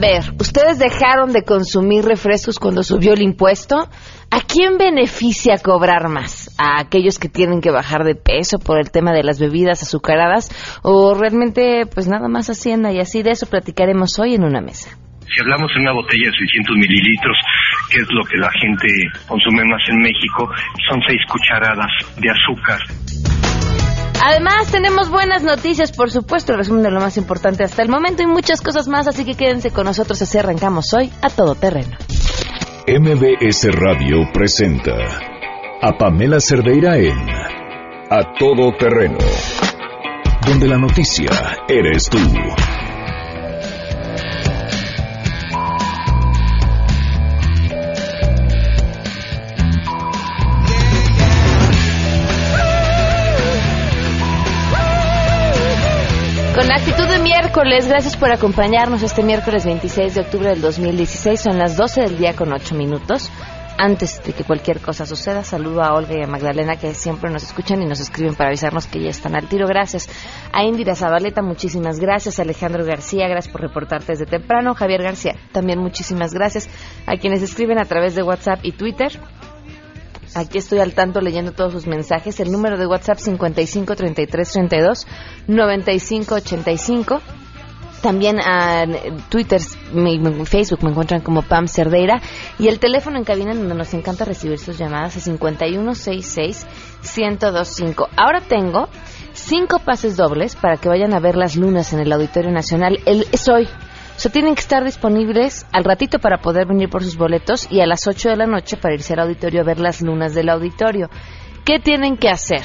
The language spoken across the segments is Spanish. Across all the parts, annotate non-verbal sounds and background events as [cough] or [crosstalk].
ver, ¿ustedes dejaron de consumir refrescos cuando subió el impuesto? ¿A quién beneficia cobrar más? ¿A aquellos que tienen que bajar de peso por el tema de las bebidas azucaradas? ¿O realmente, pues nada más Hacienda? Y así de eso platicaremos hoy en una mesa. Si hablamos de una botella de 600 mililitros, que es lo que la gente consume más en México, son seis cucharadas de azúcar. Además, tenemos buenas noticias, por supuesto, el resumen de lo más importante hasta el momento y muchas cosas más, así que quédense con nosotros así arrancamos hoy a todo terreno. MBS Radio presenta a Pamela Cerdeira en A Todo Terreno, donde la noticia eres tú. Con actitud de miércoles, gracias por acompañarnos este miércoles 26 de octubre del 2016. Son las 12 del día con 8 minutos. Antes de que cualquier cosa suceda, saludo a Olga y a Magdalena que siempre nos escuchan y nos escriben para avisarnos que ya están al tiro. Gracias a Indira Zabaleta, muchísimas gracias. A Alejandro García, gracias por reportarte desde temprano. Javier García, también muchísimas gracias. A quienes escriben a través de WhatsApp y Twitter, Aquí estoy al tanto leyendo todos sus mensajes. El número de WhatsApp 55 33 32 95 85. También a Twitter, mi, Facebook me encuentran como Pam Cerdeira. Y el teléfono en cabina donde nos encanta recibir sus llamadas es 5166 1025. Ahora tengo cinco pases dobles para que vayan a ver las lunas en el Auditorio Nacional. El, es hoy. O tienen que estar disponibles al ratito para poder venir por sus boletos y a las 8 de la noche para irse al auditorio a ver las lunas del auditorio. ¿Qué tienen que hacer?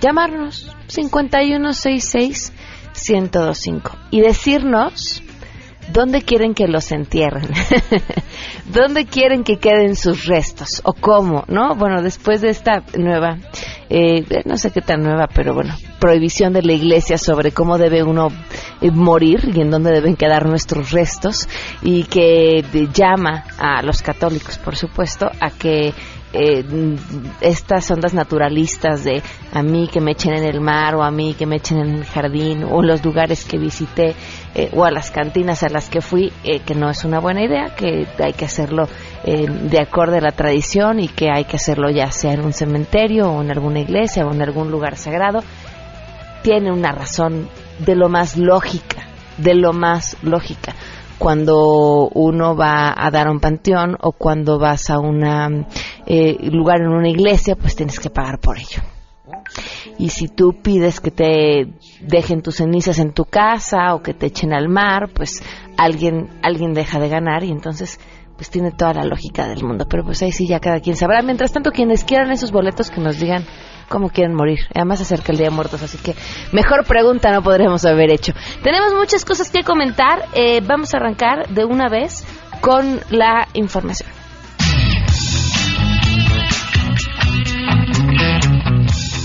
Llamarnos 5166 1025 y decirnos dónde quieren que los entierren, [laughs] dónde quieren que queden sus restos o cómo, ¿no? Bueno, después de esta nueva, eh, no sé qué tan nueva, pero bueno, prohibición de la iglesia sobre cómo debe uno eh, morir y en dónde deben quedar nuestros restos y que eh, llama a los católicos, por supuesto, a que eh, estas ondas naturalistas de a mí que me echen en el mar o a mí que me echen en el jardín o los lugares que visité eh, o a las cantinas a las que fui, eh, que no es una buena idea, que hay que hacerlo eh, de acuerdo a la tradición y que hay que hacerlo ya sea en un cementerio o en alguna iglesia o en algún lugar sagrado, tiene una razón de lo más lógica, de lo más lógica. Cuando uno va a dar un panteón o cuando vas a un eh, lugar en una iglesia, pues tienes que pagar por ello. Y si tú pides que te dejen tus cenizas en tu casa o que te echen al mar, pues alguien alguien deja de ganar y entonces pues tiene toda la lógica del mundo. Pero pues ahí sí ya cada quien sabrá. Mientras tanto, quienes quieran esos boletos que nos digan cómo quieren morir. Además acerca el Día de Muertos, así que mejor pregunta no podremos haber hecho. Tenemos muchas cosas que comentar. Eh, vamos a arrancar de una vez con la información.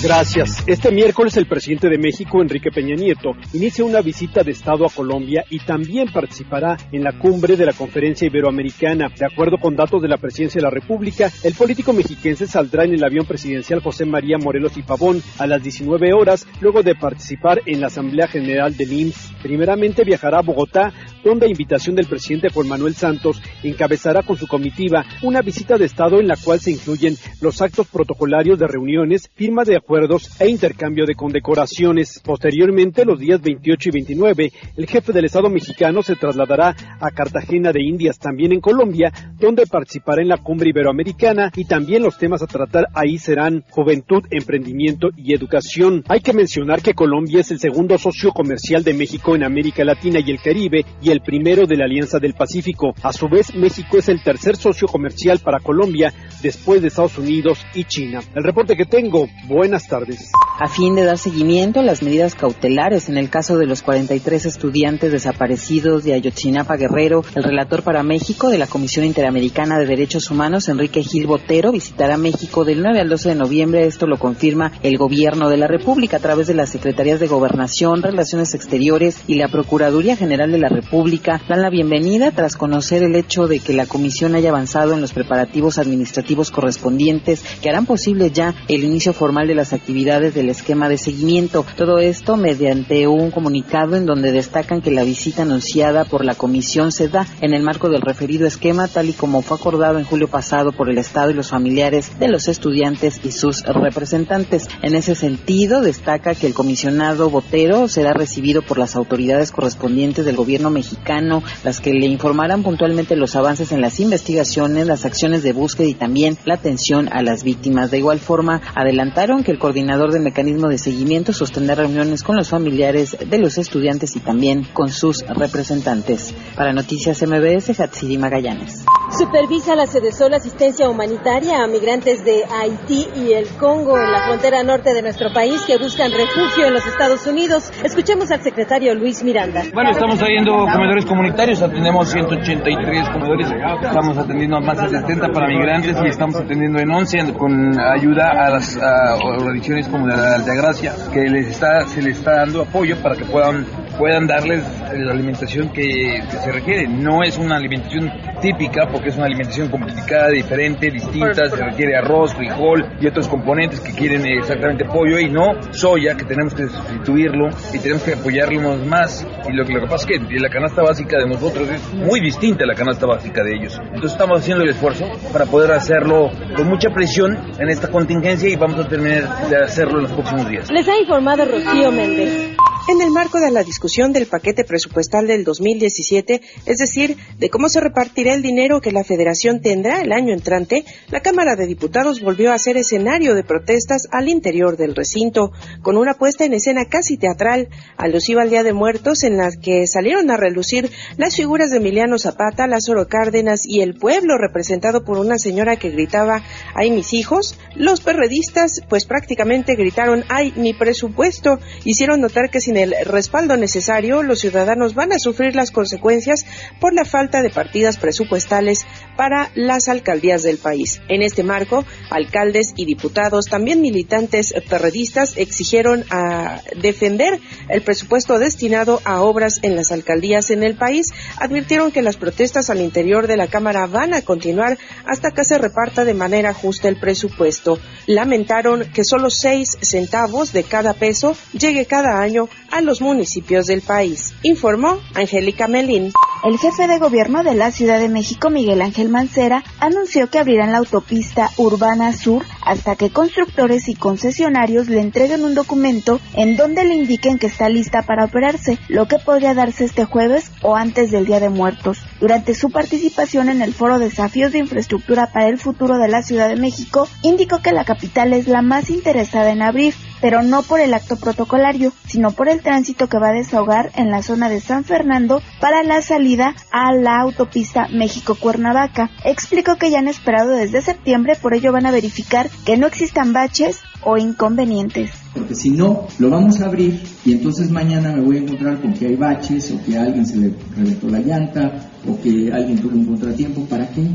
Gracias. Este miércoles el presidente de México, Enrique Peña Nieto, inicia una visita de Estado a Colombia y también participará en la cumbre de la Conferencia Iberoamericana. De acuerdo con datos de la Presidencia de la República, el político mexiquense saldrá en el avión presidencial José María Morelos y Pavón a las 19 horas, luego de participar en la Asamblea General del IMSS. Primeramente viajará a Bogotá, donde a invitación del presidente Juan Manuel Santos encabezará con su comitiva una visita de Estado en la cual se incluyen los actos protocolarios de reuniones, firmas de acuerdos e intercambio de condecoraciones. Posteriormente, los días 28 y 29, el jefe del Estado mexicano se trasladará a Cartagena de Indias, también en Colombia, donde participará en la cumbre iberoamericana y también los temas a tratar ahí serán juventud, emprendimiento y educación. Hay que mencionar que Colombia es el segundo socio comercial de México en América Latina y el Caribe y el primero de la Alianza del Pacífico. A su vez, México es el tercer socio comercial para Colombia después de Estados Unidos y China. El reporte que tengo, buenas tardes. A fin de dar seguimiento a las medidas cautelares en el caso de los 43 estudiantes desaparecidos de Ayotzinapa Guerrero, el relator para México de la Comisión Interamericana de Derechos Humanos, Enrique Gil Botero, visitará México del 9 al 12 de noviembre. Esto lo confirma el Gobierno de la República a través de las Secretarías de Gobernación, Relaciones Exteriores y la Procuraduría General de la República. Dan la bienvenida tras conocer el hecho de que la Comisión haya avanzado en los preparativos administrativos correspondientes que harán posible ya el inicio formal de las las actividades del esquema de seguimiento. Todo esto mediante un comunicado en donde destacan que la visita anunciada por la comisión se da en el marco del referido esquema, tal y como fue acordado en julio pasado por el Estado y los familiares de los estudiantes y sus representantes. En ese sentido, destaca que el comisionado Botero será recibido por las autoridades correspondientes del gobierno mexicano, las que le informarán puntualmente los avances en las investigaciones, las acciones de búsqueda y también la atención a las víctimas. De igual forma, adelantaron que el coordinador del mecanismo de seguimiento sostendrá reuniones con los familiares de los estudiantes y también con sus representantes. Para Noticias MBS, Hatsiri Magallanes. Supervisa la Sedesol asistencia humanitaria a migrantes de Haití y el Congo en la frontera norte de nuestro país que buscan refugio en los Estados Unidos. Escuchemos al secretario Luis Miranda. Bueno, estamos trayendo comedores comunitarios, atendemos 183 comedores, estamos atendiendo a más de 70 para migrantes y estamos atendiendo en 11 con ayuda a las organizaciones como la Altagracia, que les está, se les está dando apoyo para que puedan puedan darles la alimentación que, se requiere. No es una alimentación típica porque es una alimentación complicada, diferente, distinta, se requiere arroz, frijol y otros componentes que quieren exactamente pollo y no soya, que tenemos que sustituirlo y tenemos que apoyarlos más. Y lo, lo que pasa es que la canasta básica de nosotros es muy distinta a la canasta básica de ellos. Entonces estamos haciendo el esfuerzo para poder hacerlo con mucha presión en esta contingencia y vamos a terminar de hacerlo en los próximos días. Les ha informado Rocío Méndez. En el marco de la discusión del paquete presupuestal del 2017, es decir, de cómo se repartirá el dinero que la Federación tendrá el año entrante, la Cámara de Diputados volvió a ser escenario de protestas al interior del recinto, con una puesta en escena casi teatral, alusiva al Día de Muertos, en la que salieron a relucir las figuras de Emiliano Zapata, Lázaro Cárdenas y el pueblo representado por una señora que gritaba ¡ay mis hijos! Los perredistas pues prácticamente gritaron ¡ay mi presupuesto! Hicieron notar que sin el respaldo necesario, los ciudadanos van a sufrir las consecuencias por la falta de partidas presupuestales para las alcaldías del país. En este marco, alcaldes y diputados, también militantes perredistas, exigieron a defender el presupuesto destinado a obras en las alcaldías en el país. Advirtieron que las protestas al interior de la Cámara van a continuar hasta que se reparta de manera justa el presupuesto. Lamentaron que solo seis centavos de cada peso llegue cada año a los municipios del país, informó Angélica Melín. El jefe de gobierno de la Ciudad de México, Miguel Ángel Mancera, anunció que abrirán la autopista Urbana Sur hasta que constructores y concesionarios le entreguen un documento en donde le indiquen que está lista para operarse, lo que podría darse este jueves o antes del Día de Muertos. Durante su participación en el foro Desafíos de Infraestructura para el Futuro de la Ciudad de México, indicó que la capital es la más interesada en abrir, pero no por el acto protocolario, sino por el tránsito que va a desahogar en la zona de San Fernando para la salida a la autopista México-Cuernavaca. Explicó que ya han esperado desde septiembre, por ello van a verificar que no existan baches o inconvenientes. Porque si no, lo vamos a abrir y entonces mañana me voy a encontrar con que hay baches o que a alguien se le reventó la llanta o que alguien tuvo un contratiempo. ¿Para qué?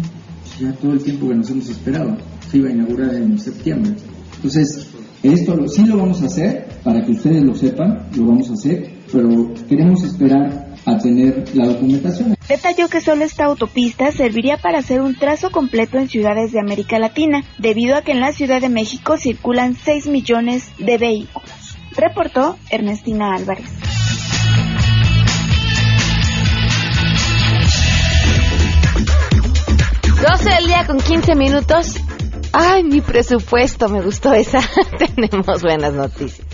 Ya todo el tiempo que nos hemos esperado. Se iba a inaugurar en septiembre. Entonces, esto sí lo vamos a hacer, para que ustedes lo sepan, lo vamos a hacer, pero queremos esperar a tener la documentación. Detalló que solo esta autopista serviría para hacer un trazo completo en ciudades de América Latina, debido a que en la Ciudad de México circulan 6 millones de vehículos. Reportó Ernestina Álvarez. 12 del día con 15 minutos. Ay, mi presupuesto, me gustó esa. [laughs] Tenemos buenas noticias.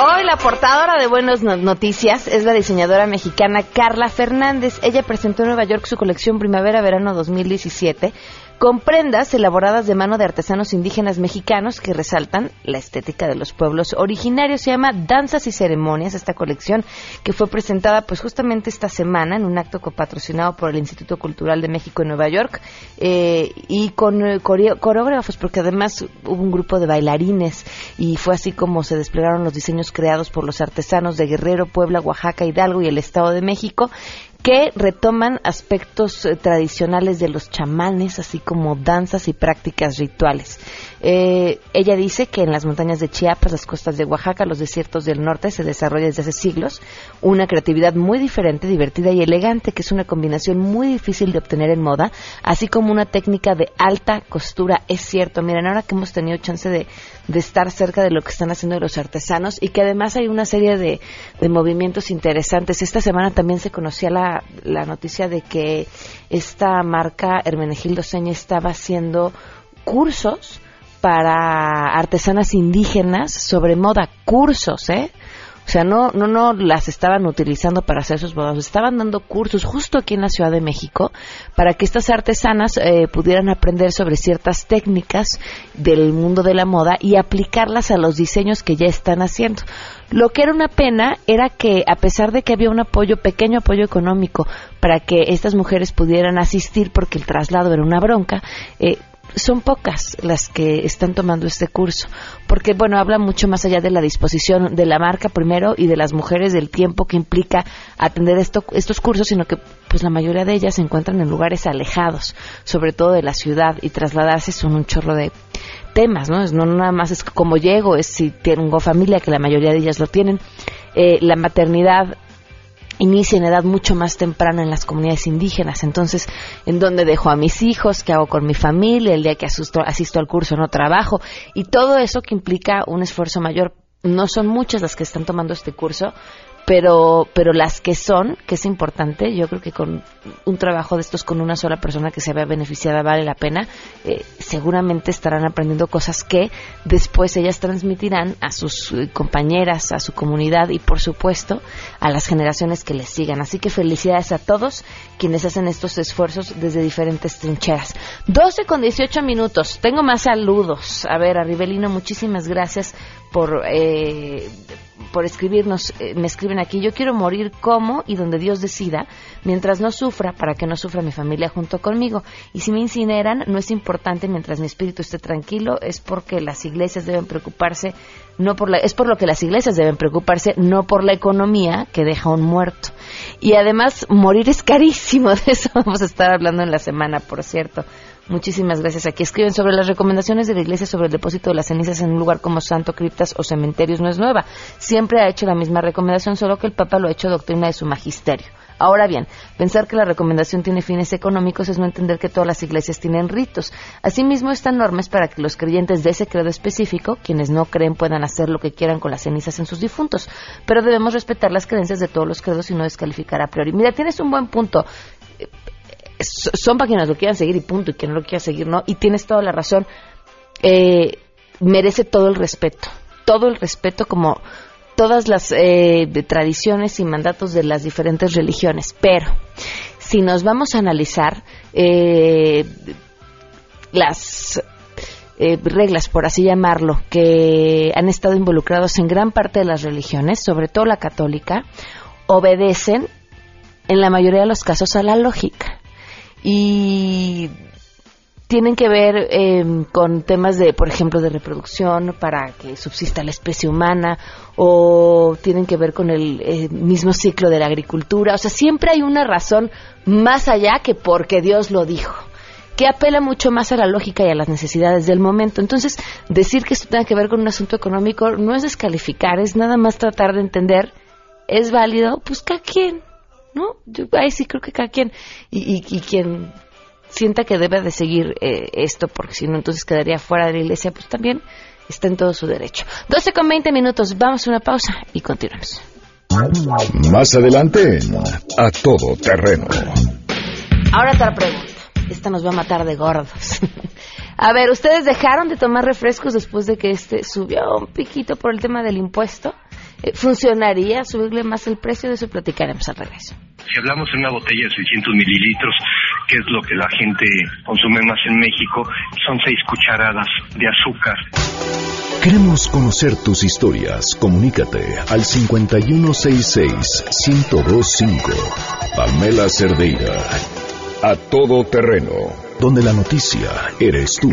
Hoy la portadora de buenas noticias es la diseñadora mexicana Carla Fernández. Ella presentó en Nueva York su colección Primavera-Verano 2017 con prendas elaboradas de mano de artesanos indígenas mexicanos que resaltan la estética de los pueblos originarios. Se llama Danzas y Ceremonias, esta colección que fue presentada pues justamente esta semana en un acto copatrocinado por el Instituto Cultural de México en Nueva York eh, y con eh, coreógrafos, porque además hubo un grupo de bailarines y fue así como se desplegaron los diseños creados por los artesanos de Guerrero, Puebla, Oaxaca, Hidalgo y el Estado de México que retoman aspectos eh, tradicionales de los chamanes, así como danzas y prácticas rituales. Eh, ella dice que en las montañas de Chiapas, las costas de Oaxaca, los desiertos del norte se desarrolla desde hace siglos una creatividad muy diferente, divertida y elegante, que es una combinación muy difícil de obtener en moda, así como una técnica de alta costura. Es cierto, miren, ahora que hemos tenido chance de, estar cerca de lo que están haciendo los artesanos y que además hay una serie de, movimientos interesantes. Esta semana también se conocía la, la noticia de que esta marca Hermenegildo Seña estaba haciendo cursos para artesanas indígenas sobre moda, cursos, ¿eh? O sea, no, no, no las estaban utilizando para hacer sus bodas, estaban dando cursos justo aquí en la Ciudad de México para que estas artesanas eh, pudieran aprender sobre ciertas técnicas del mundo de la moda y aplicarlas a los diseños que ya están haciendo. Lo que era una pena era que, a pesar de que había un apoyo, pequeño apoyo económico, para que estas mujeres pudieran asistir porque el traslado era una bronca, eh, son pocas las que están tomando este curso, porque bueno, habla mucho más allá de la disposición de la marca primero y de las mujeres del tiempo que implica atender estos cursos, sino que pues la mayoría de ellas se encuentran en lugares alejados, sobre todo de la ciudad y trasladarse son un chorro de temas, ¿no? No nada más es como llego, es si tengo familia, que la mayoría de ellas lo tienen, eh, la maternidad inicia en edad mucho más temprana en las comunidades indígenas. Entonces, ¿en dónde dejo a mis hijos? ¿Qué hago con mi familia? El día que asisto, asisto al curso no trabajo. Y todo eso que implica un esfuerzo mayor. No son muchas las que están tomando este curso, pero, pero las que son, que es importante, yo creo que con un trabajo de estos con una sola persona que se vea beneficiada vale la pena, eh, seguramente estarán aprendiendo cosas que después ellas transmitirán a sus eh, compañeras, a su comunidad y por supuesto a las generaciones que les sigan. Así que felicidades a todos quienes hacen estos esfuerzos desde diferentes trincheras. 12 con 18 minutos. Tengo más saludos. A ver, a Rivelino, muchísimas gracias por, eh, por escribirnos. Eh, me escriben aquí, yo quiero morir como y donde Dios decida, mientras no sufra, para que no sufra mi familia junto conmigo. Y si me incineran, no es importante mientras mi espíritu esté tranquilo, es porque las iglesias deben preocuparse, no por la, es por lo que las iglesias deben preocuparse, no por la economía que deja un muerto. Y además, morir es carísimo, [laughs] de eso vamos a estar hablando en la semana, por cierto. Muchísimas gracias. Aquí escriben sobre las recomendaciones de la Iglesia sobre el depósito de las cenizas en un lugar como santo, criptas o cementerios. No es nueva. Siempre ha hecho la misma recomendación, solo que el Papa lo ha hecho doctrina de su magisterio. Ahora bien, pensar que la recomendación tiene fines económicos es no entender que todas las iglesias tienen ritos. Asimismo, están normas para que los creyentes de ese credo específico, quienes no creen, puedan hacer lo que quieran con las cenizas en sus difuntos. Pero debemos respetar las creencias de todos los credos y no descalificar a priori. Mira, tienes un buen punto son para quienes lo quieran seguir y punto, y quien no lo quiera seguir no. Y tienes toda la razón. Eh, merece todo el respeto, todo el respeto como todas las eh, tradiciones y mandatos de las diferentes religiones. Pero si nos vamos a analizar eh, las reglas, por así llamarlo, que han estado involucrados en gran parte de las religiones, sobre todo la católica, obedecen en la mayoría de los casos a la lógica y tienen que ver em, con temas de, por ejemplo, de reproducción para que subsista la especie humana o tienen que ver con el eh, mismo ciclo de la agricultura. O sea, siempre hay una razón más allá que porque Dios lo dijo que apela mucho más a la lógica y a las necesidades del momento. Entonces, decir que esto tenga que ver con un asunto económico no es descalificar, es nada más tratar de entender, es válido, pues cada ¿no? Yo ahí sí creo que cada quien, y, quien sienta que debe de seguir eh, esto, porque si no, entonces quedaría fuera de la iglesia, pues también está en todo su derecho. 12 con 20 minutos, vamos a una pausa y continuamos. Más adelante, a todo terreno. Ahora otra pregunta. Esta nos va a matar de gordos. [laughs] a ver, ¿ustedes dejaron de tomar refrescos después de que este subió un piquito por el tema del impuesto? Eh, ¿Funcionaría subirle más el precio? De eso platicaremos al regreso. Si hablamos de una botella de 600 mililitros, que es lo que la gente consume más en México, son seis cucharadas de azúcar. Queremos conocer tus historias. Comunícate al 5166-1025. Pamela Cerdeira. A todo terreno donde la noticia eres tú.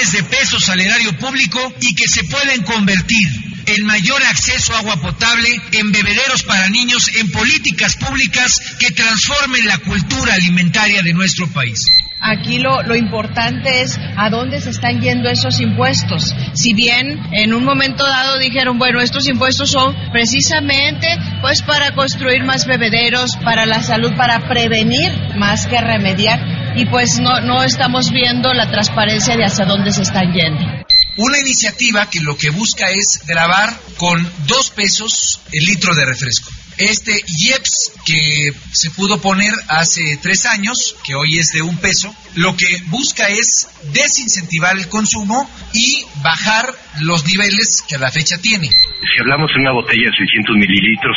De pesos al erario público y que se pueden convertir en mayor acceso a agua potable, en bebederos para niños, en políticas públicas que transformen la cultura alimentaria de nuestro país. Aquí lo, lo, importante es a dónde se están yendo esos impuestos. Si bien en un momento dado dijeron, bueno, estos impuestos son precisamente pues para construir más bebederos, para la salud, para prevenir más que remediar, y pues no, no estamos viendo la transparencia de hacia dónde se están yendo. Una iniciativa que lo que busca es grabar con dos pesos el litro de refresco. Este IEPS que se pudo poner hace tres años, que hoy es de un peso, lo que busca es desincentivar el consumo y bajar los niveles que a la fecha tiene. Si hablamos de una botella de 600 mililitros,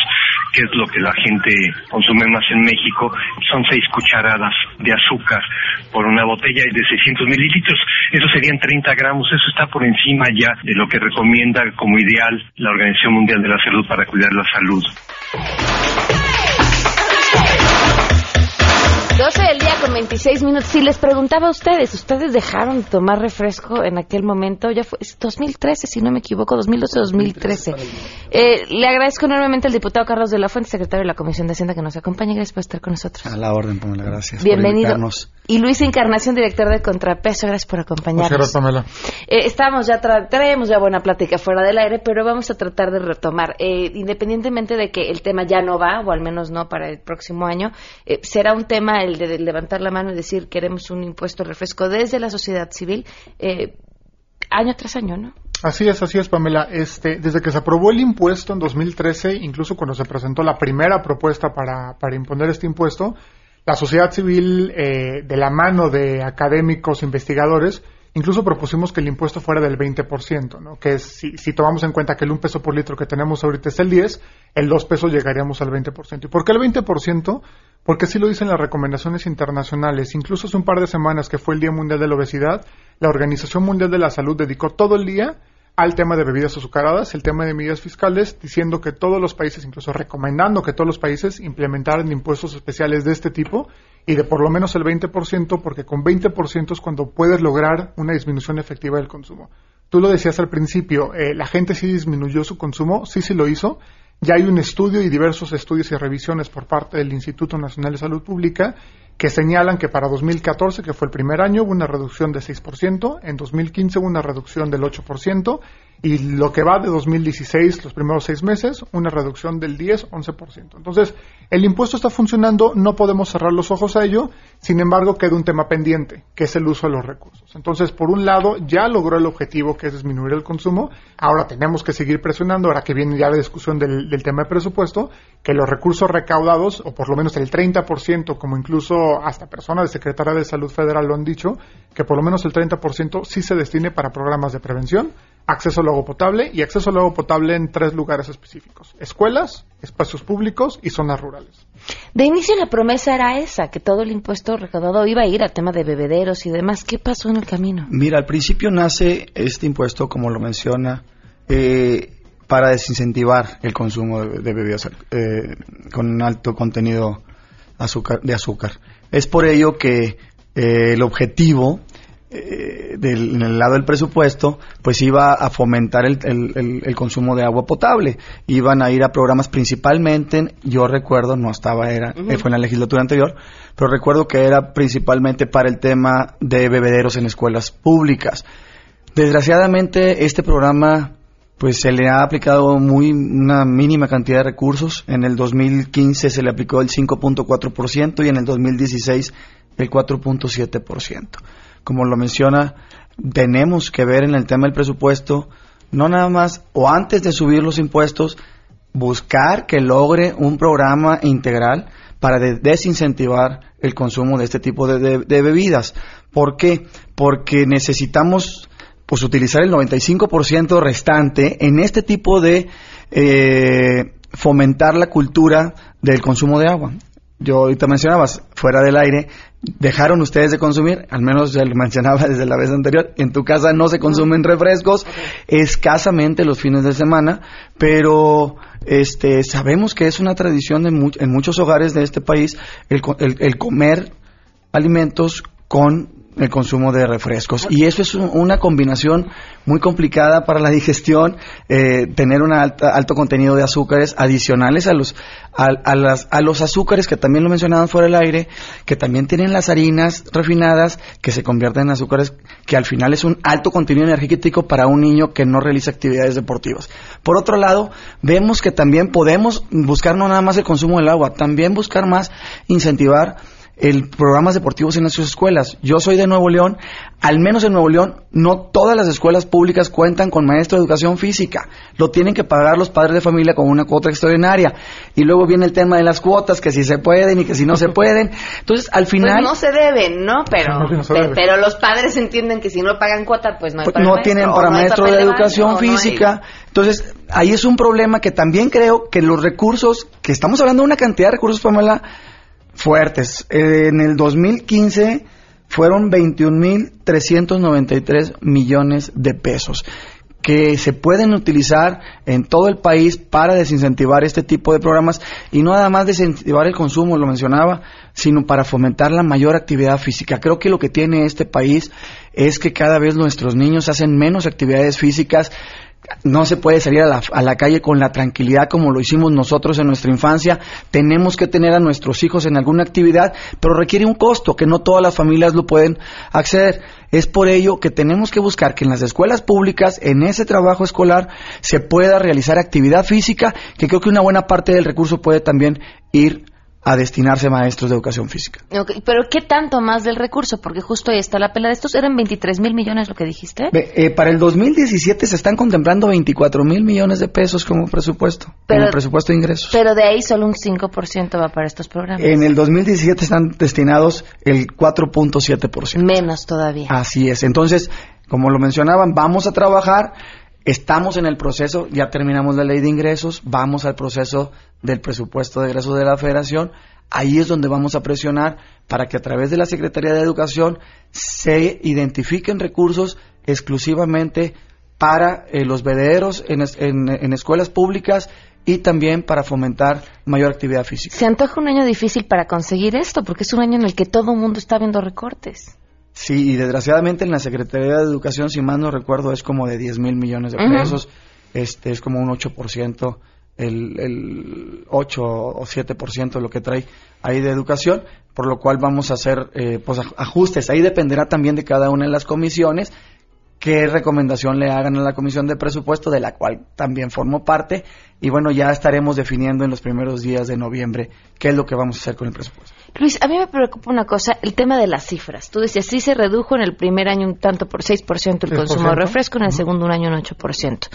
que es lo que la gente consume más en México, son seis cucharadas de azúcar por una botella de 600 mililitros. Eso serían 30 gramos. Eso está por encima ya de lo que recomienda como ideal la Organización Mundial de la Salud para cuidar la salud. 12 del día con 26 minutos. Si les preguntaba a ustedes, ¿ustedes dejaron de tomar refresco en aquel momento? Ya fue 2013, si no me equivoco, 2012-2013. Eh, le agradezco enormemente al diputado Carlos de la Fuente, secretario de la Comisión de Hacienda, que nos acompaña. Gracias por estar con nosotros. A la orden, Pamela, gracias. Bienvenido. y Luis Encarnación, director de Contrapeso, gracias por acompañarnos. Gracias, Pamela. Eh, estamos ya, traemos ya buena plática fuera del aire, pero vamos a tratar de retomar. Eh, independientemente de que el tema ya no va, o al menos no para el próximo año, eh, será un tema el de levantar la mano y decir queremos un impuesto refresco desde la sociedad civil eh, año tras año, ¿no? Así es, así es, Pamela. Este, desde que se aprobó el impuesto en 2013, incluso cuando se presentó la primera propuesta para, para imponer este impuesto, la sociedad civil, eh, de la mano de académicos, investigadores, Incluso propusimos que el impuesto fuera del 20%, ¿no? que si, si, tomamos en cuenta que el 1 peso por litro que tenemos ahorita es el 10, el 2 pesos llegaríamos al 20%. ¿Y por qué el 20%? Porque así lo dicen las recomendaciones internacionales. Incluso hace un par de semanas que fue el Día Mundial de la Obesidad, la Organización Mundial de la Salud dedicó todo el día al tema de bebidas azucaradas, el tema de medidas fiscales, diciendo que todos los países, incluso recomendando que todos los países implementaran impuestos especiales de este tipo y de por lo menos el 20%, porque con 20% es cuando puedes lograr una disminución efectiva del consumo. Tú lo decías al principio, eh, la gente sí disminuyó su consumo, sí, sí lo hizo. Ya hay un estudio y diversos estudios y revisiones por parte del Instituto Nacional de Salud Pública que señalan que para 2014, que fue el primer año, hubo una reducción de 6%, en 2015 hubo una reducción del 8%, y lo que va de 2016, los primeros seis meses, una reducción del 10-11%. Entonces, el impuesto está funcionando, no podemos cerrar los ojos a ello, sin embargo, queda un tema pendiente, que es el uso de los recursos. Entonces, por un lado, ya logró el objetivo, que es disminuir el consumo, ahora tenemos que seguir presionando, ahora que viene ya la discusión del, tema de presupuesto, que los recursos recaudados, o por lo menos el 30%, como incluso hasta personas de Secretaría de Salud Federal lo han dicho, que por lo menos el 30% sí se destine para programas de prevención, acceso al agua potable y acceso al agua potable en tres lugares específicos, escuelas, espacios públicos y zonas rurales. De inicio la promesa era esa, que todo el impuesto recaudado iba a ir al tema de bebederos y demás. ¿Qué pasó en el camino? Mira, al principio nace este impuesto, como lo menciona, eh, para desincentivar el consumo de, bebidas eh, con un alto contenido de azúcar. Es por ello que eh, el objetivo eh, del, en el lado del presupuesto, pues iba a fomentar el, el, consumo de agua potable. Iban a ir a programas principalmente, yo recuerdo, no estaba, era, fue en la legislatura anterior, pero recuerdo que era principalmente para el tema de bebederos en escuelas públicas. Desgraciadamente, este programa pues se le ha aplicado muy una mínima cantidad de recursos. En el 2015 se le aplicó el 5.4% y en el 2016 el 4.7% como lo menciona, tenemos que ver en el tema del presupuesto, no nada más, o antes de subir los impuestos, buscar que logre un programa integral para de- desincentivar el consumo de este tipo de bebidas. ¿Por qué? Porque necesitamos pues utilizar el 95% restante en este tipo de eh, fomentar la cultura del consumo de agua. Yo ahorita mencionabas, fuera del aire, dejaron ustedes de consumir, al menos ya lo mencionaba desde la vez anterior, en tu casa no se consumen refrescos, escasamente los fines de semana, pero este sabemos que es una tradición de mu- en muchos hogares de este país el- el comer alimentos con el consumo de refrescos. Y eso es un- una combinación muy complicada para la [laughs] digestión, eh, tener un alto contenido de azúcares adicionales a los, a, a las, a los azúcares que también lo mencionaban fuera del aire, que también tienen las harinas refinadas, que se convierten en azúcares, que al final es un alto contenido energético para un niño que no realiza actividades deportivas. Por otro lado, vemos que también podemos buscar no nada más el consumo del agua, también buscar más incentivar el programas deportivos en nuestras escuelas. Yo soy de Nuevo León, al menos en Nuevo León, no todas las escuelas públicas cuentan con maestro de educación física. Lo tienen que pagar los padres de familia con una cuota extraordinaria. Y luego viene el tema de las cuotas, que si se pueden y que si no se pueden. Entonces, al final... Pues no se deben, ¿no? Pero, No, no se pe- debe. pero los padres entienden que si no pagan cuota, pues no hay pues, para no maestro, tienen para no maestro de educación física. Entonces, ahí es un problema que también creo que los recursos, que estamos hablando de una cantidad de recursos, Pamela, fuertes. Eh, en el 2015 fueron 21.393 millones de pesos que se pueden utilizar en todo el país para desincentivar este tipo de programas y no nada más desincentivar el consumo, lo mencionaba, sino para fomentar la mayor actividad física. Creo que lo que tiene este país es que cada vez nuestros niños hacen menos actividades físicas, no se puede salir a la, a la calle con la tranquilidad como lo hicimos nosotros en nuestra infancia. Tenemos que tener a nuestros hijos en alguna actividad, pero requiere un costo que no todas las familias lo pueden acceder. Es por ello que tenemos que buscar que en las escuelas públicas, en ese trabajo escolar, se pueda realizar actividad física, que creo que una buena parte del recurso puede también ir a destinarse a maestros de educación física. Ok, pero ¿qué tanto más del recurso? Porque justo ahí está la pela de estos. ¿Eran 23 mil millones lo que dijiste? Eh, para el 2017 se están contemplando 24 mil millones de pesos como presupuesto, Pero- como presupuesto de ingresos. Pero de ahí solo un 5% va para estos programas. En el 2017 están destinados el 4.7%. Menos todavía. Así es. Entonces, como lo mencionaban, vamos a trabajar. Estamos en el proceso, ya terminamos la ley de ingresos, vamos al proceso del presupuesto de egresos de la federación. Ahí es donde vamos a presionar para que a través de la Secretaría de Educación se identifiquen recursos exclusivamente para eh, los bebederos en, en- en escuelas públicas y también para fomentar mayor actividad física. Se antoja un año difícil para conseguir esto, porque es un año en el que todo el mundo está viendo recortes. Sí, y desgraciadamente en la Secretaría de Educación, si mal no recuerdo, es como de 10 mil millones de pesos. Este es como un 8%, el, el 8 o 7% de lo que trae ahí de educación, por lo cual vamos a hacer eh, pues, aj- ajustes. Ahí dependerá también de cada una de las comisiones qué recomendación le hagan a la comisión de presupuesto, de la cual también formo parte. Y bueno, ya estaremos definiendo en los primeros días de noviembre qué es lo que vamos a hacer con el presupuesto. Luis, a mí me preocupa una cosa, el tema de las cifras. Tú decías, sí se redujo en el primer año un tanto por 6% el consumo de 6%. refresco, en el segundo un año un 8%.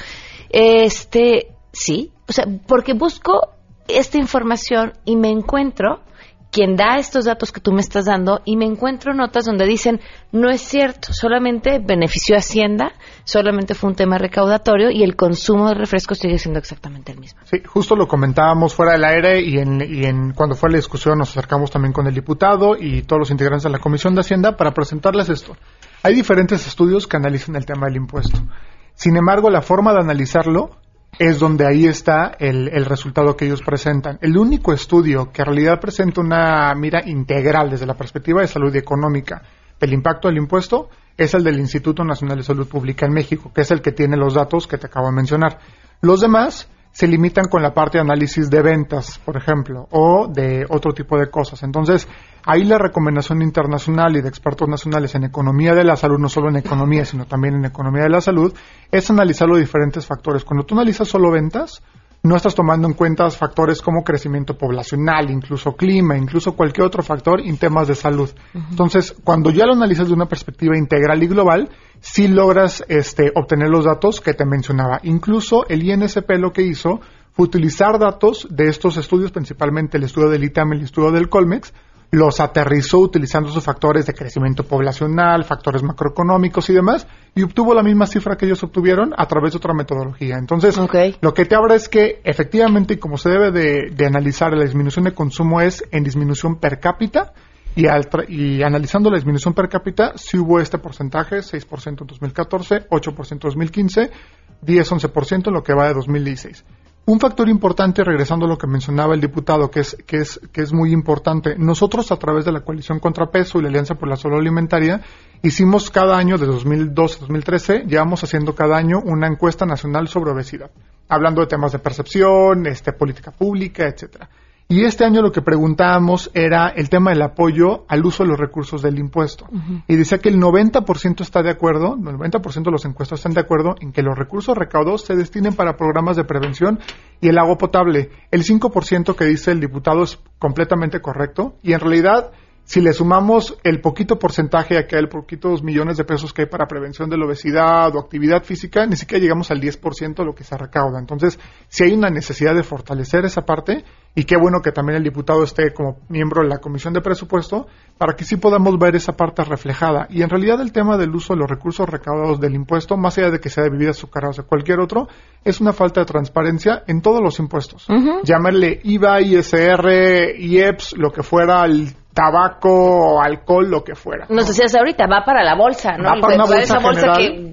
Este, sí, o sea, porque busco esta información y me encuentro quien da estos datos que tú me estás dando y me encuentro notas donde dicen no es cierto, solamente benefició Hacienda, solamente fue un tema recaudatorio y el consumo de refresco sigue siendo exactamente el mismo. Sí, justo lo comentábamos fuera del aire y en, y en cuando fue la discusión nos acercamos también con el diputado y todos los integrantes de la Comisión de Hacienda para presentarles esto. Hay diferentes estudios que analizan el tema del impuesto. Sin embargo, la forma de analizarlo es donde ahí está el, el resultado que ellos presentan. El único estudio que en realidad presenta una mira integral desde la perspectiva de salud económica del impacto del impuesto es el del Instituto Nacional de Salud Pública en México, que es el que tiene los datos que te acabo de mencionar. Los demás se limitan con la parte de análisis de ventas, por ejemplo, o de otro tipo de cosas. Entonces, ahí la recomendación internacional y de expertos nacionales en economía de la salud, no solo en economía, sino también en economía de la salud, es analizar los diferentes factores. Cuando tú analizas solo ventas, no estás tomando en cuenta factores como crecimiento poblacional, incluso clima, incluso cualquier otro factor en temas de salud. Entonces, cuando ya lo analizas de una perspectiva integral y global, sí logras este, obtener los datos que te mencionaba. Incluso el INSP lo que hizo fue utilizar datos de estos estudios, principalmente el estudio del ITAM y el estudio del Colmex, los aterrizó utilizando sus factores de crecimiento poblacional, factores macroeconómicos y demás, y obtuvo la misma cifra que ellos obtuvieron a través de otra metodología. Entonces, lo que te habla es que efectivamente, y como se debe de, de analizar la disminución de consumo es en disminución per cápita, y, y, analizando la disminución per cápita, sí hubo este porcentaje, 6% en 2014, 8% en 2015, 10-11% en lo que va de 2016. Un factor importante, regresando a lo que mencionaba el diputado, que es, que es, que es muy importante, nosotros a través de la coalición Contrapeso y la Alianza por la Salud Alimentaria, hicimos cada año, de 2012 a 2013, llevamos haciendo cada año una encuesta nacional sobre obesidad, hablando de temas de percepción, este, política pública, etcétera. Y este año lo que preguntábamos era el tema del apoyo al uso de los recursos del impuesto. Y decía que el 90% está de acuerdo, el 90% de los encuestos están de acuerdo en que los recursos recaudados se destinen para programas de prevención y el agua potable. El 5% que dice el diputado es completamente correcto y en realidad si le sumamos el poquito porcentaje, aquel poquitos millones de pesos que hay para prevención de la obesidad o actividad física, ni siquiera llegamos al 10% de lo que se recauda. Entonces, si hay una necesidad de fortalecer esa parte, y qué bueno que también el diputado esté como miembro de la Comisión de Presupuesto, para que sí podamos ver esa parte reflejada. Y en realidad el tema del uso de los recursos recaudados del impuesto, más allá de que sea de bebidas azucaradas o cualquier otro, es una falta de transparencia en todos los impuestos. Llamarle IVA, ISR, IEPS, lo que fuera, el tabaco, alcohol, lo que fuera. Nos decías ahorita, va para la bolsa, ¿no? Va para una bolsa, esa bolsa general.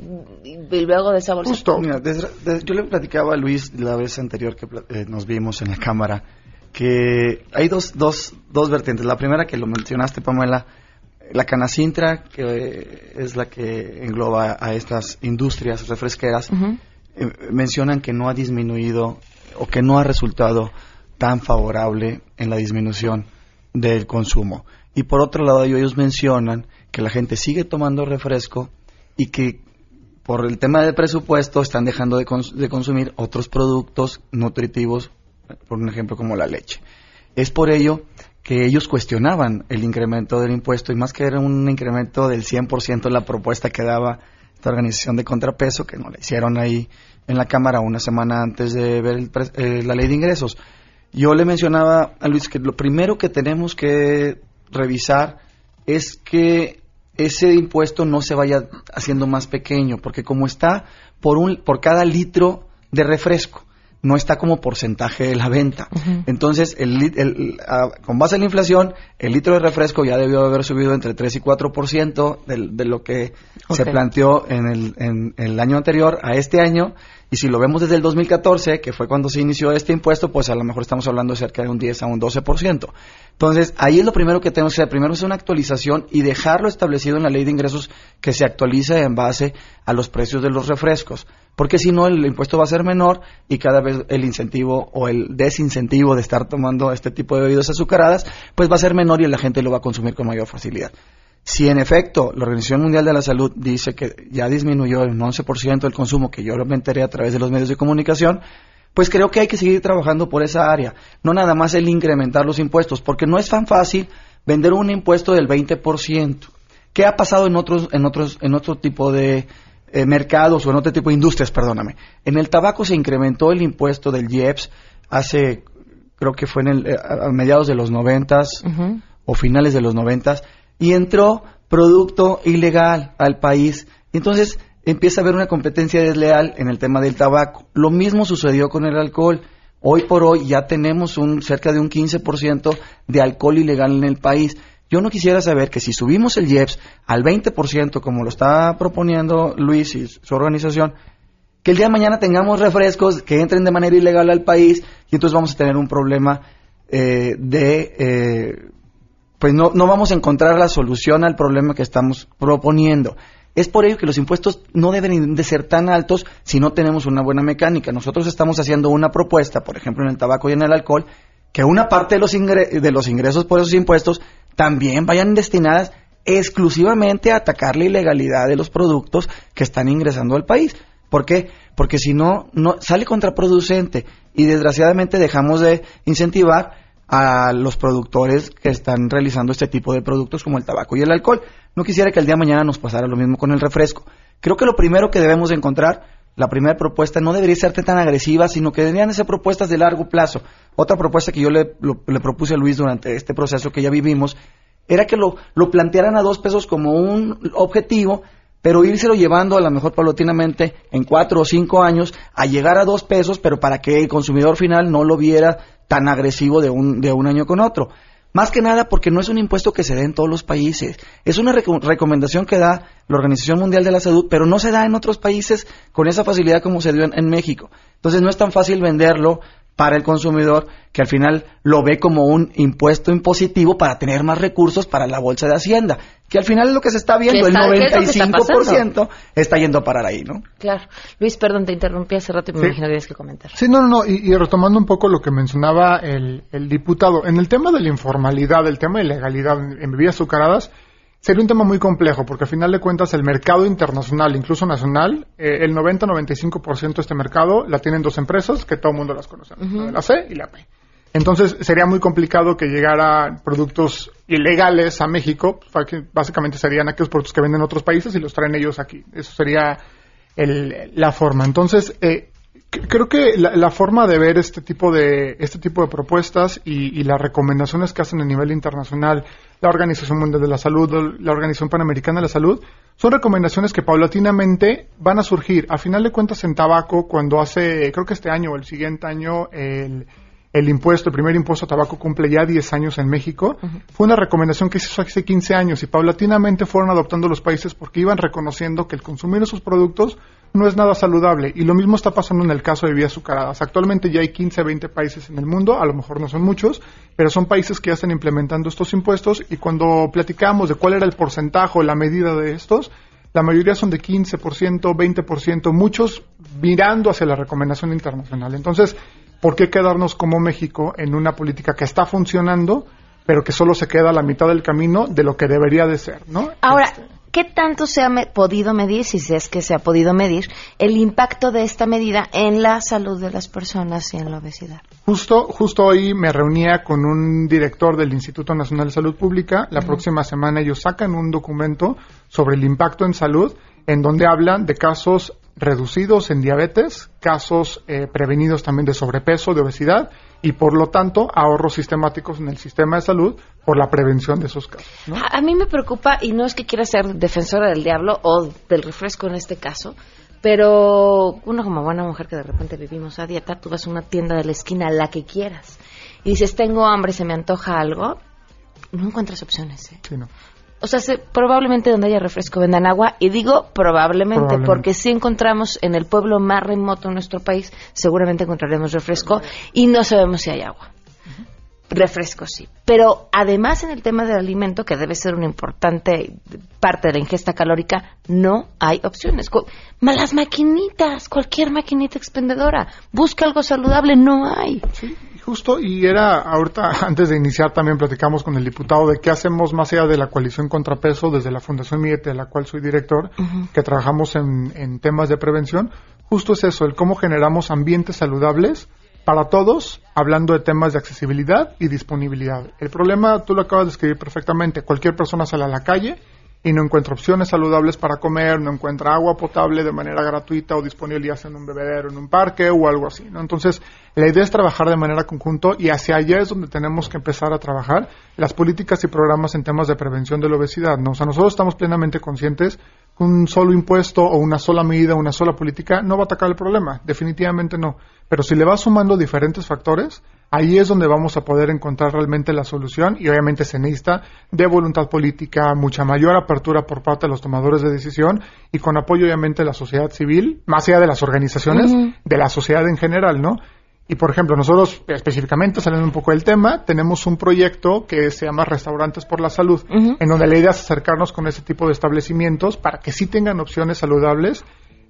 que y luego de esa bolsa. Justo. Mira, desde- desde- yo le platicaba a Luis la vez anterior que eh, nos vimos en la cámara que hay dos, dos, dos vertientes. La primera que lo mencionaste, Pamela, la canacintra, que eh, es la que engloba a estas industrias refresqueras, eh, mencionan que no ha disminuido o que no ha resultado tan favorable en la disminución del consumo. Y por otro lado, ellos mencionan que la gente sigue tomando refresco y que por el tema del presupuesto están dejando de, de consumir otros productos nutritivos, por un ejemplo como la leche. Es por ello que ellos cuestionaban el incremento del impuesto y más que era un incremento del 100% la propuesta que daba esta organización de contrapeso, que no la hicieron ahí en la Cámara una semana antes de ver el pres- eh, la ley de ingresos. Yo le mencionaba a Luis que lo primero que tenemos que revisar es que ese impuesto no se vaya haciendo más pequeño, porque como está por un por cada litro de refresco, no está como porcentaje de la venta. Entonces, el, el- con base en la inflación, el litro de refresco ya debió haber subido entre 3 y 4% del- de, lo que se planteó en el, en el año anterior a este año. Y si lo vemos desde el 2014, que fue cuando se inició este impuesto, pues a lo mejor estamos hablando de cerca de un 10 a un 12%. Entonces, ahí es lo primero que tenemos que hacer. Primero es una actualización y dejarlo establecido en la ley de ingresos que se actualice en base a los precios de los refrescos. Porque si no, el impuesto va a ser menor y cada vez el incentivo o el desincentivo de estar tomando este tipo de bebidas azucaradas, pues va a ser menor y la gente lo va a consumir con mayor facilidad. Si en efecto la Organización Mundial de la Salud dice que ya disminuyó un 11% el consumo, que yo me enteré a través de los medios de comunicación, pues creo que hay que seguir trabajando por esa área. No nada más el incrementar los impuestos, porque no es tan fácil vender un impuesto del 20%. ¿Qué ha pasado en otros, en otros, en otro tipo de eh, mercados o en otro tipo de industrias, perdóname? En el tabaco se incrementó el impuesto del IEPS hace, creo que fue en el, eh, a mediados de los noventas o finales de los noventas y entró producto ilegal al país. Entonces empieza a haber una competencia desleal en el tema del tabaco. Lo mismo sucedió con el alcohol. Hoy por hoy ya tenemos un cerca de un 15% de alcohol ilegal en el país. Yo no quisiera saber que si subimos el IEPS al 20%, como lo está proponiendo Luis y su organización, que el día de mañana tengamos refrescos que entren de manera ilegal al país y entonces vamos a tener un problema eh, de eh, pues no, no vamos a encontrar la solución al problema que estamos proponiendo. Es por ello que los impuestos no deben de ser tan altos si no tenemos una buena mecánica. Nosotros estamos haciendo una propuesta, por ejemplo, en el tabaco y en el alcohol, que una parte de los, ingre- de los ingresos por esos impuestos también vayan destinadas exclusivamente a atacar la ilegalidad de los productos que están ingresando al país. ¿Por qué? Porque si no, no sale contraproducente y desgraciadamente dejamos de incentivar a los productores que están realizando este tipo de productos como el tabaco y el alcohol. No quisiera que el día de mañana nos pasara lo mismo con el refresco. Creo que lo primero que debemos de encontrar la primera propuesta no debería ser tan agresiva, sino que deberían ser propuestas de largo plazo. Otra propuesta que yo le, le propuse a Luis durante este proceso que ya vivimos era que lo, lo plantearan a dos pesos como un objetivo, pero írselo llevando a lo mejor paulatinamente en cuatro o cinco años a llegar a dos pesos, pero para que el consumidor final no lo viera tan agresivo de un, de un año con otro. Más que nada porque no es un impuesto que se dé en todos los países. Es una recomendación que da la Organización Mundial de la Salud, pero no se da en otros países con esa facilidad como se dio en México. Entonces no es tan fácil venderlo para el consumidor que al final lo ve como un impuesto impositivo para tener más recursos para la bolsa de Hacienda, que al final es lo que se está viendo, el 95% está, yendo a parar ahí, ¿no? Claro. Luis, perdón, te interrumpí hace rato y me imagino que tienes que comentar. Sí, no, no, no, y, retomando un poco lo que mencionaba el, el, diputado, en el tema de la informalidad, el tema de legalidad en bebidas azucaradas, sería un tema muy complejo porque al final de cuentas el mercado internacional, incluso nacional, eh, el 90-95% de este mercado la tienen dos empresas que todo el mundo las conoce, la C y la P. Entonces sería muy complicado que llegaran productos ilegales a México, básicamente serían aquellos productos que venden en otros países y los traen ellos aquí. Eso sería la forma. Entonces, eh, creo que la, forma de ver este tipo de este tipo de propuestas y, las recomendaciones que hacen a nivel internacional la Organización Mundial de la Salud, la Organización Panamericana de la Salud, son recomendaciones que paulatinamente van a surgir. A final de cuentas, en tabaco, cuando hace, creo que este año o el siguiente año, el, el impuesto, el primer impuesto a tabaco cumple ya 10 años en México. Fue una recomendación que se hizo hace 15 años y paulatinamente fueron adoptando los países porque iban reconociendo que el consumir esos productos no es nada saludable. Y lo mismo está pasando en el caso de bebidas azucaradas. Actualmente ya hay 15, 20 países en el mundo, a lo mejor no son muchos, pero son países que ya están implementando estos impuestos y cuando platicamos de cuál era el porcentaje o la medida de estos, la mayoría son de 15%, 20%, muchos mirando hacia la recomendación internacional. Entonces, ¿por qué quedarnos como México en una política que está funcionando, pero que solo se queda a la mitad del camino de lo que debería de ser, ¿no? Ahora, ¿qué tanto se ha podido medir, si es que se ha podido medir, el impacto de esta medida en la salud de las personas y en la obesidad? Justo, justo hoy me reunía con un director del Instituto Nacional de Salud Pública. La próxima semana ellos sacan un documento sobre el impacto en salud en donde hablan de casos reducidos en diabetes, casos eh, prevenidos también de sobrepeso, de obesidad y por lo tanto ahorros sistemáticos en el sistema de salud por la prevención de esos casos. A, mí me preocupa, y no es que quiera ser defensora del diablo o del refresco en este caso, pero uno como buena mujer que de repente vivimos a dieta, tú vas a una tienda de la esquina, la que quieras, y dices, tengo hambre, se me antoja algo, no encuentras opciones. ¿eh? Sí, no o sea, probablemente donde haya refresco vendan agua, y digo probablemente, porque si encontramos en el pueblo más remoto de nuestro país, seguramente encontraremos refresco y no sabemos si hay agua. Refresco sí. Pero además en el tema del alimento, que debe ser una importante parte de la ingesta calórica, no hay opciones. Malas maquinitas, cualquier maquinita expendedora. Busca algo saludable, no hay. Sí, justo, y era ahorita, [laughs] antes de iniciar, también platicamos con el diputado de qué hacemos más allá de la coalición Contrapeso, desde la Fundación Miete, de la cual soy director, que trabajamos en, en temas de prevención. Justo es eso, el cómo generamos ambientes saludables para todos, hablando de temas de accesibilidad y disponibilidad. El problema, tú lo acabas de escribir perfectamente, cualquier persona sale a la calle y no encuentra opciones saludables para comer, no encuentra agua potable de manera gratuita o disponible ya sea en un bebedero, en un parque o algo así, ¿no? Entonces, la idea es trabajar de manera conjunto y hacia allá es donde tenemos que empezar a trabajar las políticas y programas en temas de prevención de la obesidad, ¿no? O sea, nosotros estamos plenamente conscientes que un solo impuesto o una sola medida, una sola política no va a atacar el problema, definitivamente no. Pero si le vas sumando diferentes factores, ahí es donde vamos a poder encontrar realmente la solución y obviamente se necesita de voluntad política, mucha mayor apertura por parte de los tomadores de decisión y con apoyo obviamente de la sociedad civil, más allá de las organizaciones, de la sociedad en general, ¿no? Y por ejemplo, nosotros específicamente, saliendo un poco del tema, tenemos un proyecto que se llama Restaurantes por la Salud, en donde la idea es acercarnos con ese tipo de establecimientos para que sí tengan opciones saludables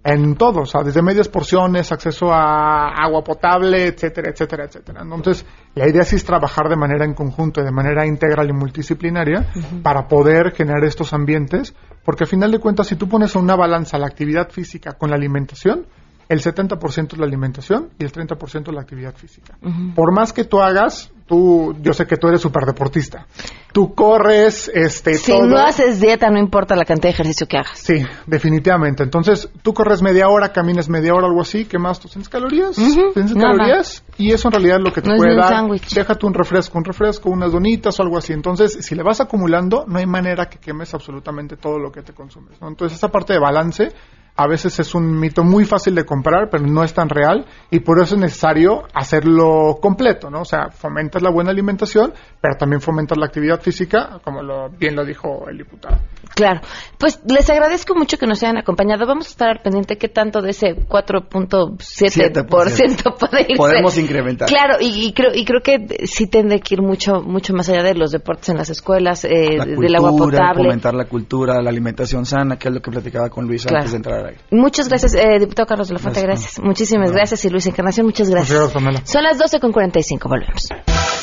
en todo, o sea, desde medias porciones, acceso a agua potable, etcétera, etcétera, etcétera. Entonces, la idea sí es trabajar de manera en conjunto, de manera integral y multidisciplinaria para poder generar estos ambientes, porque al final de cuentas, si tú pones a una balanza la actividad física con la alimentación, el 70% es la alimentación y el 30% es la actividad física. Por más que tú hagas, tú, yo sé que tú eres súper deportista. Tú corres, este, Si todo. no haces dieta, no importa la cantidad de ejercicio que hagas. Sí, definitivamente. Entonces, tú corres media hora, caminas media hora, algo así, ¿quemas tus 100 calorías? Ujú, 100 nada. calorías, y eso en realidad es lo que te No puede dar. Déjate un refresco, un refresco, unas donitas o algo así. Entonces, si le vas acumulando, no hay manera que quemes absolutamente todo lo que te consumes. ¿no? Entonces, esa parte de balance a veces es un mito muy fácil de comprar, pero no es tan real y por eso es necesario hacerlo completo, ¿no? O sea, fomentas la buena alimentación, pero también fomentas la actividad física, como lo, bien lo dijo el diputado. Claro. Pues les agradezco mucho que nos hayan acompañado. Vamos a estar al pendiente qué tanto de ese 4.7% puede irse. Podemos incrementar. Claro, y, y creo y creo que sí tendré que ir mucho mucho más allá de los deportes en las escuelas, eh, La del agua cultura, potable. fomentar la cultura, la alimentación sana, que es lo que platicaba con Claro. antes de entrar al aire. Muchas gracias, eh, diputado Carlos de la Fuente, Gracias. gracias. Muchísimas gracias. Y Luis Encarnación, muchas gracias. Gracias, Pamela. Son las 12 con 45, volvemos.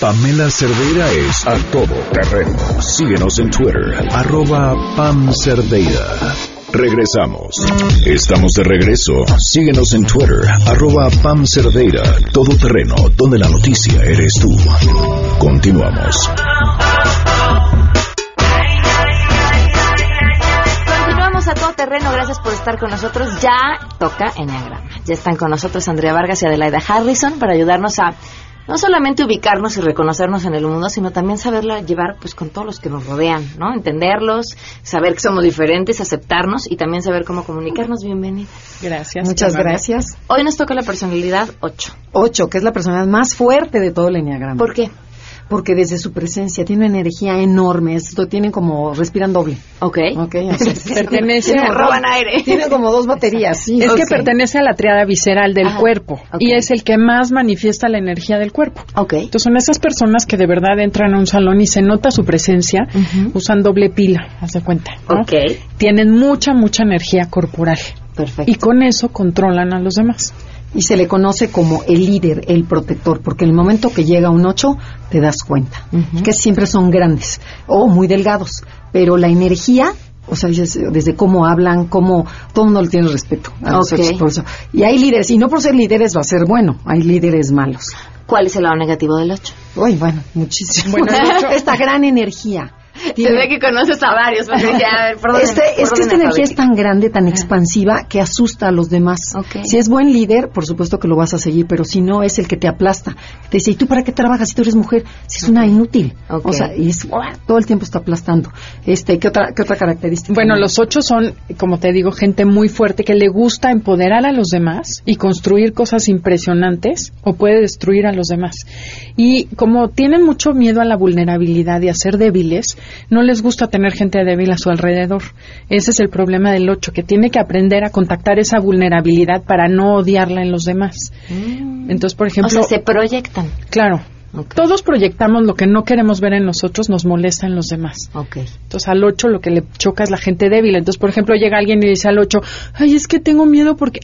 Pamela Cerdeira es a todo terreno. Síguenos en Twitter, arroba Pam Cerdeira. Regresamos. Estamos de regreso. Síguenos en Twitter, arroba Pam Cerdeira. Todo terreno, donde la noticia eres tú. Continuamos. A todo terreno, gracias por estar con nosotros. Ya toca Enneagrama. Ya están con nosotros Andrea Vargas y Adelaida Harrison para ayudarnos a no solamente ubicarnos y reconocernos en el mundo, sino también saberlo llevar pues con todos los que nos rodean, ¿no? Entenderlos, saber que somos diferentes, aceptarnos y también saber cómo comunicarnos. Bienvenidas. Gracias. Muchas gracias. Hoy nos toca la personalidad 8. Ocho, que es la personalidad más fuerte de todo el enneagrama. ¿Por qué? Porque desde su presencia tiene una energía enorme. Esto tienen como respiran doble. Ok. Ok. [laughs] o sea, Pertenece a- roban aire. Tienen como dos baterías. Sí. Es que pertenece a la triada visceral del Ajá, cuerpo y es el que más manifiesta la energía del cuerpo. Ok. Entonces son esas personas que de verdad entran a un salón y se nota su presencia, usan doble pila, haz de cuenta. ¿no? Ok. Tienen mucha, mucha energía corporal Perfecto. y con eso controlan a los demás. Y se le conoce como el líder, el protector, porque en el momento que llega un 8 te das cuenta que siempre son grandes o muy delgados, pero la energía, o sea, desde cómo hablan, cómo todo el mundo le tiene respeto a los Ok. ochos, por eso. Y hay líderes, y no por ser líderes va a ser bueno, hay líderes malos. ¿Cuál es el lado negativo del 8? Uy, bueno, muchísimo. Bueno, el ocho- [laughs] Esta gran energía. Se Tiene- ve que conoces a varios. porque dije, a ver, ¿por dónde- Este- por es que esta energía es tan grande, tan expansiva, que asusta a los demás. Si es buen líder, por supuesto que lo vas a seguir, pero si no, es el que te aplasta. Te dice, ¿y tú para qué trabajas si tú eres mujer? Si es una inútil. O sea, y es, todo el tiempo está aplastando. Este, ¿qué otra, qué otra característica? Bueno, los ocho son, como te digo, gente muy fuerte que le gusta empoderar a los demás y construir cosas impresionantes o puede destruir a los demás. Y como tienen mucho miedo a la vulnerabilidad y a ser débiles, no les gusta tener gente débil a su alrededor. Ese es el problema del ocho, que tiene que aprender a contactar esa vulnerabilidad para no odiarla en los demás. Entonces, por O ejemplo, sea, se proyectan. claro, todos proyectamos lo que no queremos ver en nosotros, nos molesta en los demás. Ok. Entonces al 8 lo que le choca es la gente débil. Entonces, por ejemplo, llega alguien y dice al 8, ay, es que tengo miedo porque,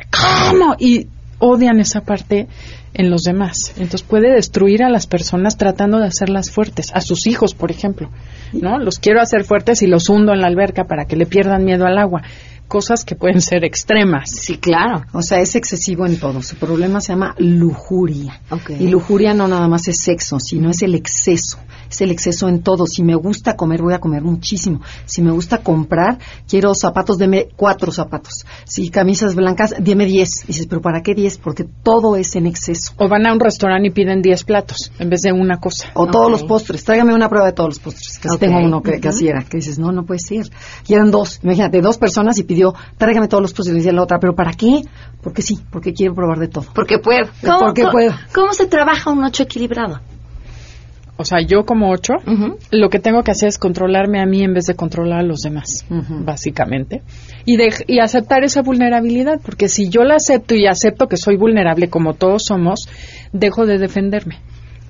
¿cómo? Y odian esa parte en los demás. Entonces puede destruir a las personas tratando de hacerlas fuertes, a sus hijos, por ejemplo. ¿No? Los quiero hacer fuertes y los hundo en la alberca para que le pierdan miedo al agua. Cosas que pueden ser extremas. Sí, claro. O sea, es excesivo en todo. Su problema se llama lujuria. Ok. Y lujuria no nada más es sexo, sino es el exceso. Es el exceso en todo. Si me gusta comer, voy a comer muchísimo. Si me gusta comprar, quiero zapatos, deme cuatro zapatos. Si camisas blancas, deme diez. Y dices, ¿pero para qué diez? Porque todo es en exceso. O van a un restaurante y piden 10 platos en vez de una cosa. O todos los postres. Tráigame una prueba de todos los postres. Que así Ok. tengo uno que, que así era. Que dices, no, no puede ser. Y eran dos. Imagínate, dos personas y pidió, tráigame todos los postres. Y le decía la otra, ¿pero para qué? Porque sí, porque quiero probar de todo. Porque puedo. Porque cómo- puedo. ¿Cómo se trabaja un 8 equilibrado? O sea, yo como 8, Ujú. lo que tengo que hacer es controlarme a mí en vez de controlar a los demás, básicamente. Y, de- y aceptar esa vulnerabilidad, porque si yo la acepto y acepto que soy vulnerable como todos somos, dejo de defenderme.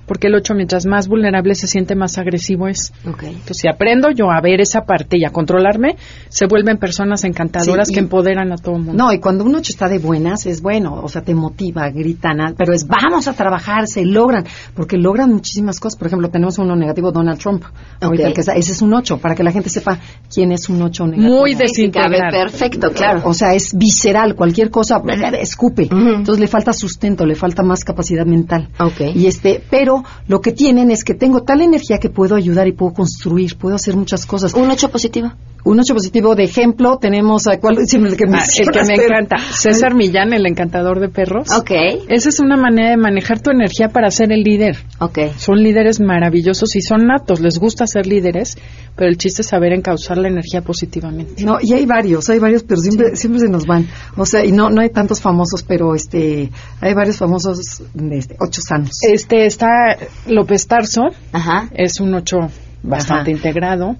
Porque el 8 mientras más vulnerable se siente más agresivo es. Okay. Entonces, si aprendo yo a ver esa parte y a controlarme, se vuelven personas encantadoras Sí, y- que empoderan a todo el mundo. No, y cuando un ocho está de buenas, es bueno, o sea, te motiva, gritan, ah, pero es vamos a trabajar, se logran, porque logran muchísimas cosas. Por ejemplo, tenemos uno negativo, Donald Trump. Ahorita Ok. el que está- ese es un ocho, para que la gente sepa quién es un ocho negativo. Muy desintegrado. Perfecto, claro. O sea, es visceral, cualquier cosa, escupe. Entonces le falta sustento, le falta más capacidad mental. Ok. Y este, pero lo que tienen es que tengo tal energía que puedo ayudar y puedo construir, puedo hacer muchas cosas. Un ocho positivo. Un ocho positivo de ejemplo tenemos a cuál siempre el que Ah, el que me encanta, César Millán, el encantador de perros. Ok. Esa es una manera de manejar tu energía para ser el líder. Ok. Son líderes maravillosos y son natos, les gusta ser líderes, pero el chiste es saber encauzar la energía positivamente. No, y hay varios, hay varios, pero siempre, siempre se nos van. O sea, y no, no hay tantos famosos, pero este, hay varios famosos, de este, ocho sanos. Este está López Tarso, Ajá. es un ocho bastante Ajá. integrado.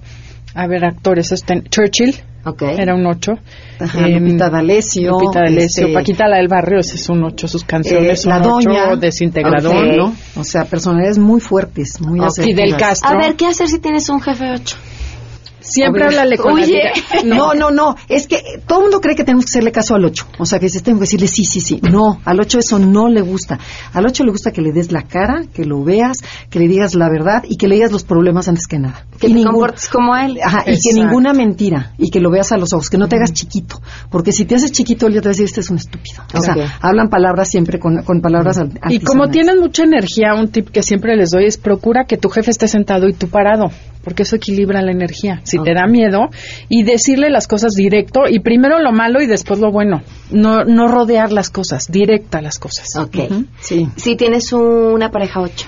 A ver, actores, este, Churchill, Ok. era un ocho. Ajá, Em, Lupita D'Alessio. Lupita D'Alessio, este, Paquita la del barrio, ese es un ocho, sus canciones eh, son la ocho, doña. desintegrador, Ok. ¿no? O sea, personalidades muy fuertes, muy Ok. asertivas. Fidel Castro. A ver, ¿qué hacer si tienes un jefe ocho? Siempre háblale con oye. la. [laughs] No, no, no. Es que todo el mundo cree que tenemos que hacerle caso al 8. O sea, que se tengo que decirle sí, sí, sí. No, al 8 eso no le gusta. Al 8 le gusta que le des la cara, que lo veas, que le digas la verdad y que le digas los problemas antes que nada. Que Y te ningún- comportes como él. Ajá, y que ninguna mentira y que lo veas a los ojos, que no te hagas chiquito, porque si te haces chiquito él ya te va a decir este es un estúpido. O sea, hablan palabras siempre con, con palabras al- Y como tienen mucha energía, un tip que siempre les doy es procura que tu jefe esté sentado y tú parado, porque eso equilibra la energía. Si te da miedo, y decirle las cosas directo, y primero lo malo y después lo bueno. No, no rodear las cosas, directa las cosas. Ok. Sí. Si tienes una pareja ocho.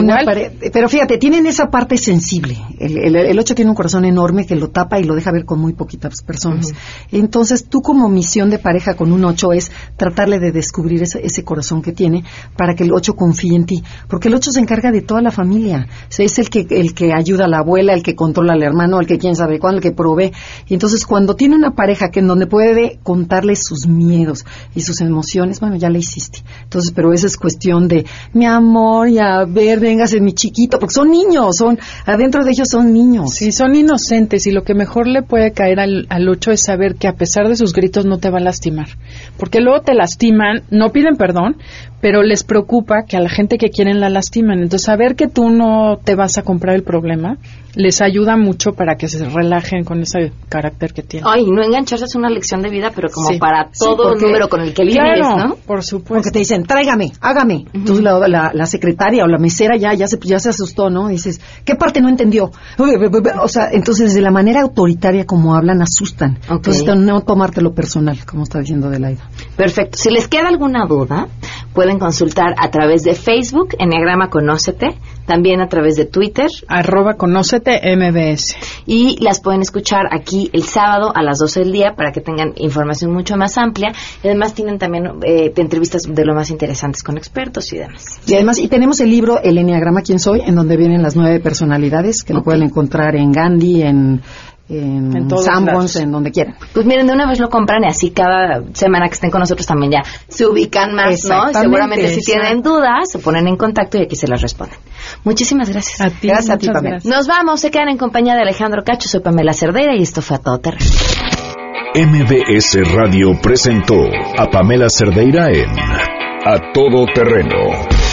Una Igual. pare- pero fíjate, tienen esa parte sensible. El, el, el ocho tiene un corazón enorme que lo tapa y lo deja ver con muy poquitas personas. Entonces, tú como misión de pareja con un ocho es tratarle de descubrir ese, ese corazón que tiene para que el ocho confíe en ti. Porque el ocho se encarga de toda la familia. O sea, es el que, el que ayuda a la abuela, el que controla al hermano, el que quién sabe cuándo, el que provee. Y entonces, cuando tiene una pareja que en donde puede contarle sus miedos y sus emociones, bueno, ya la hiciste. Entonces, pero esa es cuestión de, mi amor, y a ver, véngase mi chiquito, porque son niños, son, adentro de ellos son niños. Sí, son inocentes y lo que mejor le puede caer al, al ocho es saber que a pesar de sus gritos no te va a lastimar. Porque luego te lastiman, no piden perdón, pero les preocupa que a la gente que quieren la lastiman. Entonces, saber que tú no te vas a comprar el problema les ayuda mucho para que se relajen con ese carácter que tienen. Ay, no engancharse es una lección de vida, pero como Sí. para Sí, todo porque- número con el que Claro, ¿no? por supuesto. Porque te dicen, tráigame, hágame. Entonces la, la- la secretaria o la mesera ya, ya, se, ya se asustó, ¿no? dices, ¿qué parte no entendió? O sea, entonces de la manera autoritaria como hablan, asustan. Entonces no tomártelo personal, como está diciendo Delaida. Perfecto. Si les queda alguna duda, pueden consultar a través de Facebook, Enneagrama Conócete, también a través de Twitter. Arroba conócete MBS. Y las pueden escuchar aquí el sábado a las 12 del día para que tengan información mucho más amplia. Y además tienen también eh, entrevistas de lo más interesantes con expertos y demás. Y además, y tenemos el libro El Enneagrama ¿Quién soy? en donde vienen las nueve personalidades, que lo pueden encontrar en Gandhi, en, en, En Sanborns, en donde quieran. Pues miren, de una vez lo compran y así cada semana que estén con nosotros también ya se ubican más, ¿no? Seguramente si tienen dudas, se ponen en contacto y aquí se las responden. Muchísimas gracias. A ti, Gracias a ti, Pamela. gracias. Nos vamos, se quedan en compañía de Alejandro Cacho, soy Pamela Cerdeira y esto fue a todo terreno. MBS Radio presentó a Pamela Cerdeira en A Todo Terreno.